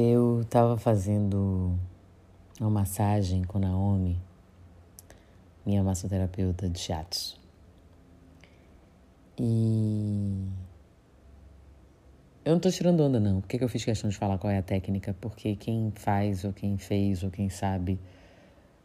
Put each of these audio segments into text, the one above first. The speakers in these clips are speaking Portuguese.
Eu estava fazendo uma massagem com Naomi, minha massoterapeuta de shiatsu. E eu não estou tirando onda, não. Por que, que eu fiz questão de falar qual é a técnica? Porque quem faz, ou quem fez, ou quem sabe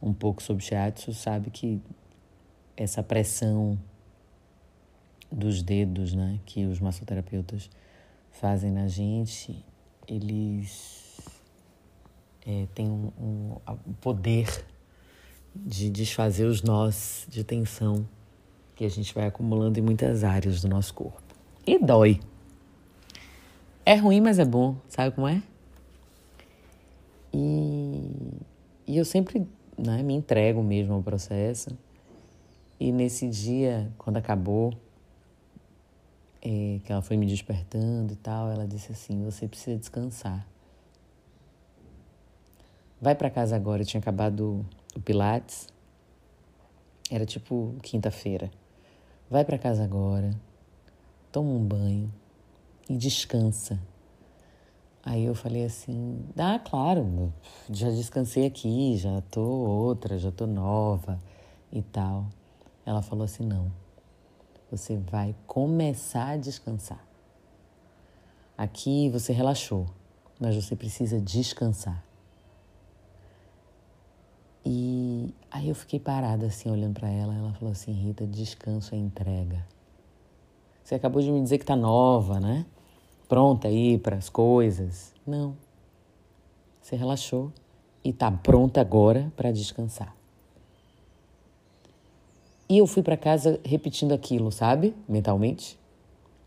um pouco sobre shiatsu, sabe que essa pressão dos dedos, né, que os massoterapeutas fazem na gente eles é, têm um, um, poder de desfazer os nós de tensão que a gente vai acumulando em muitas áreas do nosso corpo. E dói. É ruim, mas é bom. Sabe como é? E, e eu sempre né, me entrego mesmo ao processo. E nesse dia, quando acabou, é, que ela foi me despertando e tal, ela disse assim: Você precisa descansar. Vai para casa agora. Eu tinha acabado o Pilates, era tipo quinta-feira. Vai para casa agora, toma um banho e descansa. Aí eu falei assim: Ah, claro, já descansei aqui, já tô outra, já tô nova e tal. Ela falou assim: Não você vai começar a descansar. Aqui você relaxou, mas você precisa descansar. E aí eu fiquei parada assim, olhando para ela. Ela falou assim: Rita, descanso é entrega. Você acabou de me dizer que tá nova, né? Pronta aí para as coisas. Não. Você relaxou e tá pronta agora para descansar. E eu fui para casa repetindo aquilo, sabe? Mentalmente.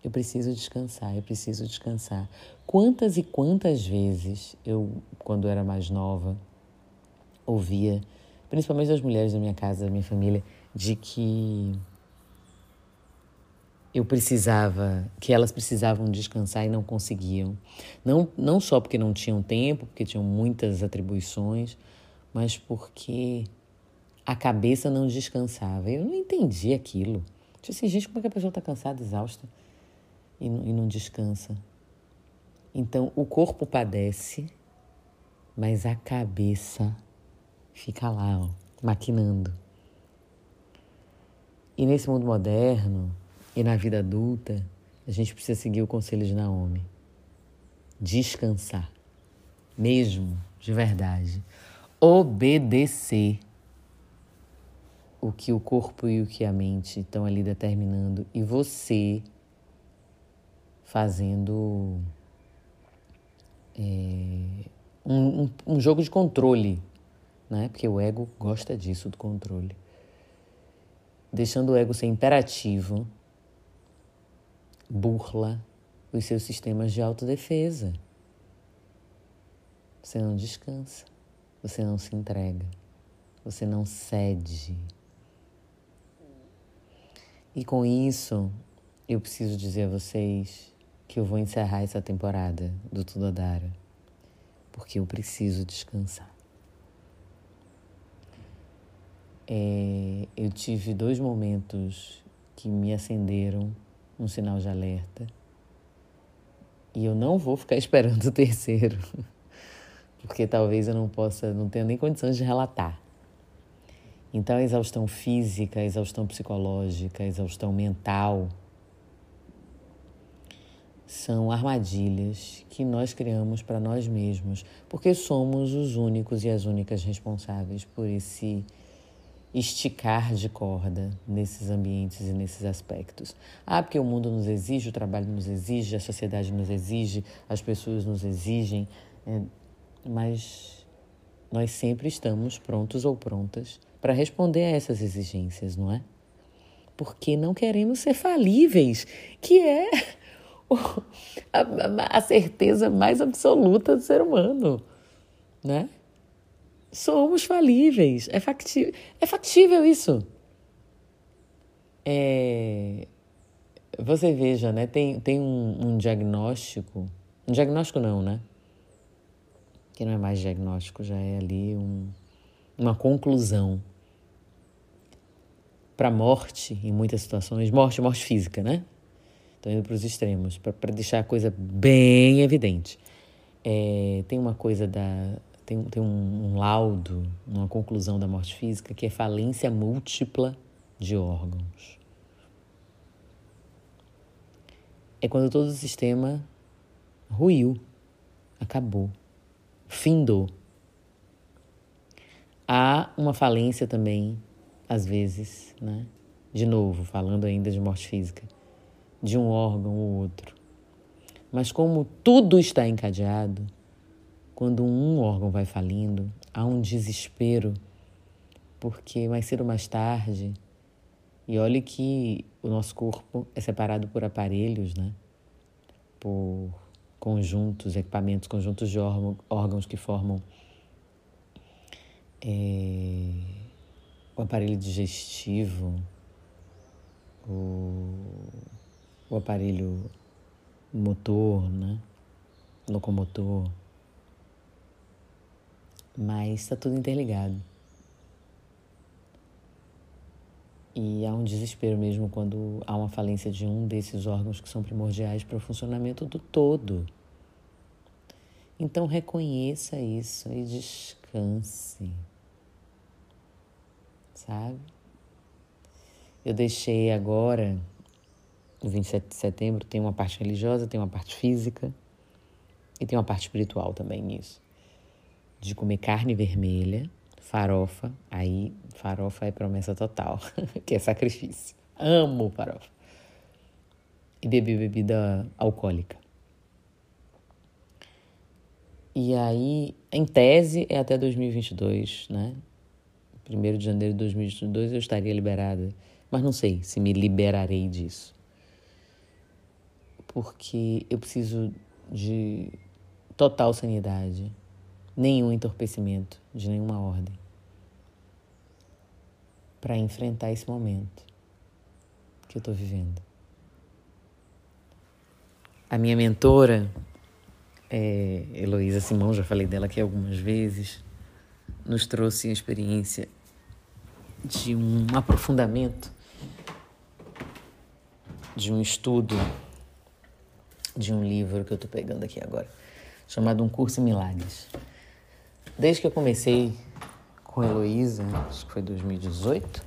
Eu preciso descansar, eu preciso descansar. Quantas e quantas vezes eu, quando era mais nova, ouvia, principalmente das mulheres da minha casa, da minha família, de que eu precisava, que elas precisavam descansar e não conseguiam. Não, não só porque não tinham tempo, porque tinham muitas atribuições, mas porque a cabeça não descansava. Eu não entendi aquilo. Tipo assim, gente, como é que a pessoa está cansada, exausta e não, e não descansa? Então, o corpo padece, mas a cabeça fica lá, ó, maquinando. E nesse mundo moderno e na vida adulta, a gente precisa seguir o conselho de Naomi. Descansar. Mesmo, de verdade. Obedecer o que o corpo e o que a mente estão ali determinando e você fazendo é, um, um, um, jogo de controle, né? Porque o ego gosta disso, do controle. Deixando o ego ser imperativo, burla os seus sistemas de autodefesa. Você não descansa, você não se entrega, você não cede. E com isso, eu preciso dizer a vocês que eu vou encerrar essa temporada do Tudo Adara, porque eu preciso descansar. É, eu tive dois momentos que me acenderam um sinal de alerta e eu não vou ficar esperando o terceiro, porque talvez eu não possa, não tenha nem condições de relatar. Então, a exaustão física, a exaustão psicológica, a exaustão mental são armadilhas que nós criamos para nós mesmos, porque somos os únicos e as únicas responsáveis por esse esticar de corda nesses ambientes e nesses aspectos. Ah, porque o mundo nos exige, o trabalho nos exige, a sociedade nos exige, as pessoas nos exigem, é, mas nós sempre estamos prontos ou prontas para responder a essas exigências, não é? Porque não queremos ser falíveis, que é a, a certeza mais absoluta do ser humano, né? Somos falíveis, é factível, é factível isso. É, você veja, né? Tem, tem um, um diagnóstico, um diagnóstico não, né? Que não é mais diagnóstico, já é ali um, uma conclusão para morte em muitas situações, morte, morte física, né? Estou indo para os extremos, para deixar a coisa bem evidente. É, tem uma coisa da. Tem, tem um, um laudo, uma conclusão da morte física que é falência múltipla de órgãos. É quando todo o sistema ruiu, acabou, findou. Há uma falência também, às vezes, né? De novo, falando ainda de morte física, de um órgão ou outro. Mas como tudo está encadeado, quando um órgão vai falindo, há um desespero, porque mais cedo ou mais tarde, e olhe que o nosso corpo é separado por aparelhos, né? Por conjuntos, equipamentos, conjuntos de órgãos que formam é, o aparelho digestivo, o, o aparelho motor, né? Locomotor. Mas está tudo interligado. E há um desespero mesmo quando há uma falência de um desses órgãos que são primordiais para o funcionamento do todo. Então reconheça isso e descanse. Sabe? Eu deixei agora, no 27 de setembro, tem uma parte religiosa, tem uma parte física e tem uma parte espiritual também nisso. De comer carne vermelha farofa, aí farofa é promessa total, que é sacrifício. Amo farofa. E beber bebida alcoólica. E aí, em tese, é até 2022, né? Primeiro de janeiro de 2022 eu estaria liberada, mas não sei se me liberarei disso. Porque eu preciso de total sanidade, nenhum entorpecimento de nenhuma ordem para enfrentar esse momento que eu estou vivendo. A minha mentora, é, Heloísa Simão, já falei dela aqui algumas vezes, nos trouxe a experiência de um aprofundamento, de um estudo, de um livro que eu estou pegando aqui agora, chamado Um Curso em Milagres. Desde que eu comecei com a Heloísa, acho que foi 2018.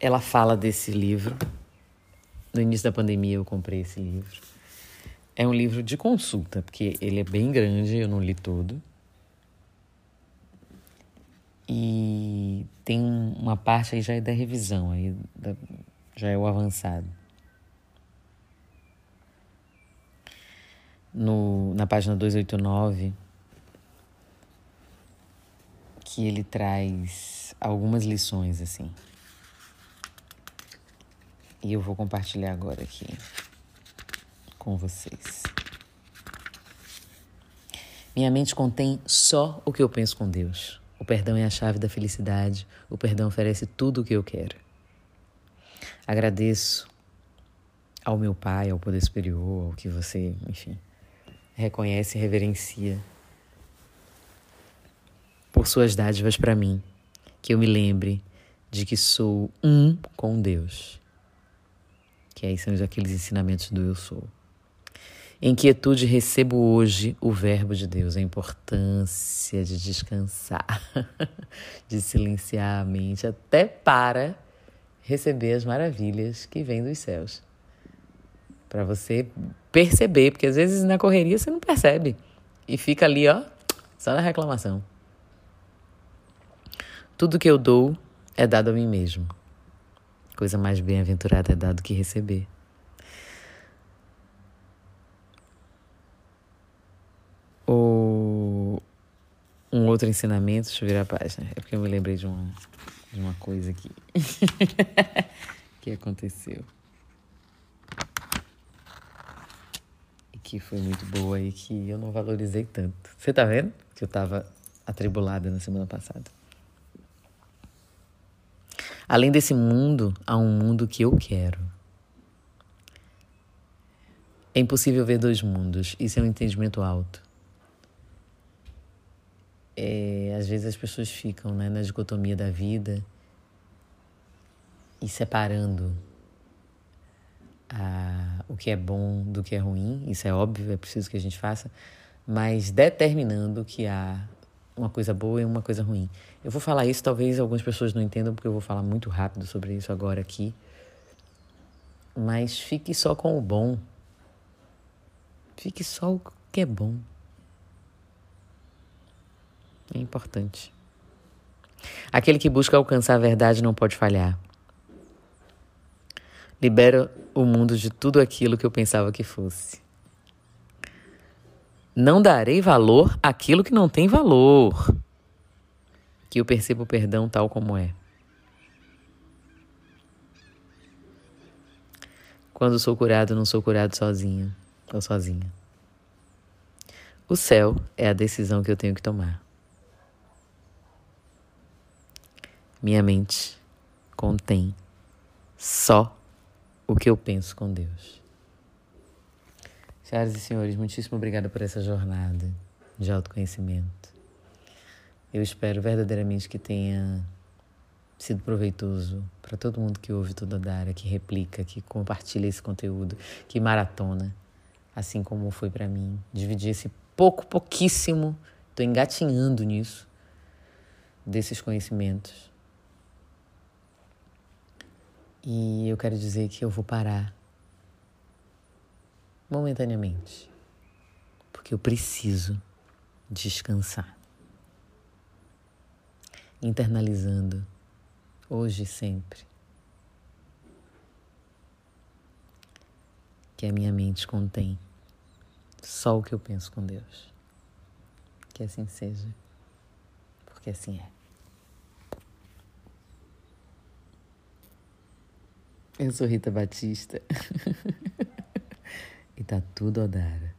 Ela fala desse livro. No início da pandemia eu comprei esse livro. É um livro de consulta, porque ele é bem grande, eu não li todo. E tem uma parte aí já é da revisão, aí já é o avançado. No, na página 289 que ele traz algumas lições assim. E eu vou compartilhar agora aqui com vocês. Minha mente contém só o que eu penso com Deus. O perdão é a chave da felicidade. O perdão oferece tudo o que eu quero. Agradeço ao meu Pai, ao Poder Superior, ao que você, enfim, reconhece e reverencia por suas dádivas para mim, que eu me lembre de que sou um com Deus. Que aí são aqueles ensinamentos do eu sou. Em quietude recebo hoje o verbo de Deus, a importância de descansar, de silenciar a mente, até para receber as maravilhas que vêm dos céus. Para você perceber, porque às vezes na correria você não percebe e fica ali, ó, só na reclamação. Tudo que eu dou é dado a mim mesmo. Coisa mais bem-aventurada é dado que receber. Ou um outro ensinamento, deixa eu virar a página. É porque eu me lembrei de uma, de uma coisa aqui que aconteceu. E que foi muito boa e que eu não valorizei tanto. Você tá vendo? Que eu tava atribulada na semana passada. Além desse mundo, há um mundo que eu quero. É impossível ver dois mundos, isso é um entendimento alto. É, às vezes as pessoas ficam né, na dicotomia da vida e separando a, o que é bom do que é ruim, isso é óbvio, é preciso que a gente faça, mas determinando que há uma coisa boa e uma coisa ruim. Eu vou falar isso, talvez algumas pessoas não entendam, porque eu vou falar muito rápido sobre isso agora aqui. Mas fique só com o bom. Fique só o que é bom. É importante. Aquele que busca alcançar a verdade não pode falhar. Libera o mundo de tudo aquilo que eu pensava que fosse. Não darei valor àquilo que não tem valor. Que eu perceba o perdão tal como é. Quando sou curado, não sou curado sozinho ou sozinha. O céu é a decisão que eu tenho que tomar. Minha mente contém só o que eu penso com Deus. Senhoras e senhores, muitíssimo obrigado por essa jornada de autoconhecimento. Eu espero verdadeiramente que tenha sido proveitoso para todo mundo que ouve a Dara, que replica, que compartilha esse conteúdo, que maratona, assim como foi para mim. Dividir esse pouco, pouquíssimo, estou engatinhando nisso, desses conhecimentos. E eu quero dizer que eu vou parar momentaneamente, porque eu preciso descansar. Internalizando, hoje e sempre, que a minha mente contém só o que eu penso com Deus. Que assim seja, porque assim é. Eu sou Rita Batista. e tá tudo Odara.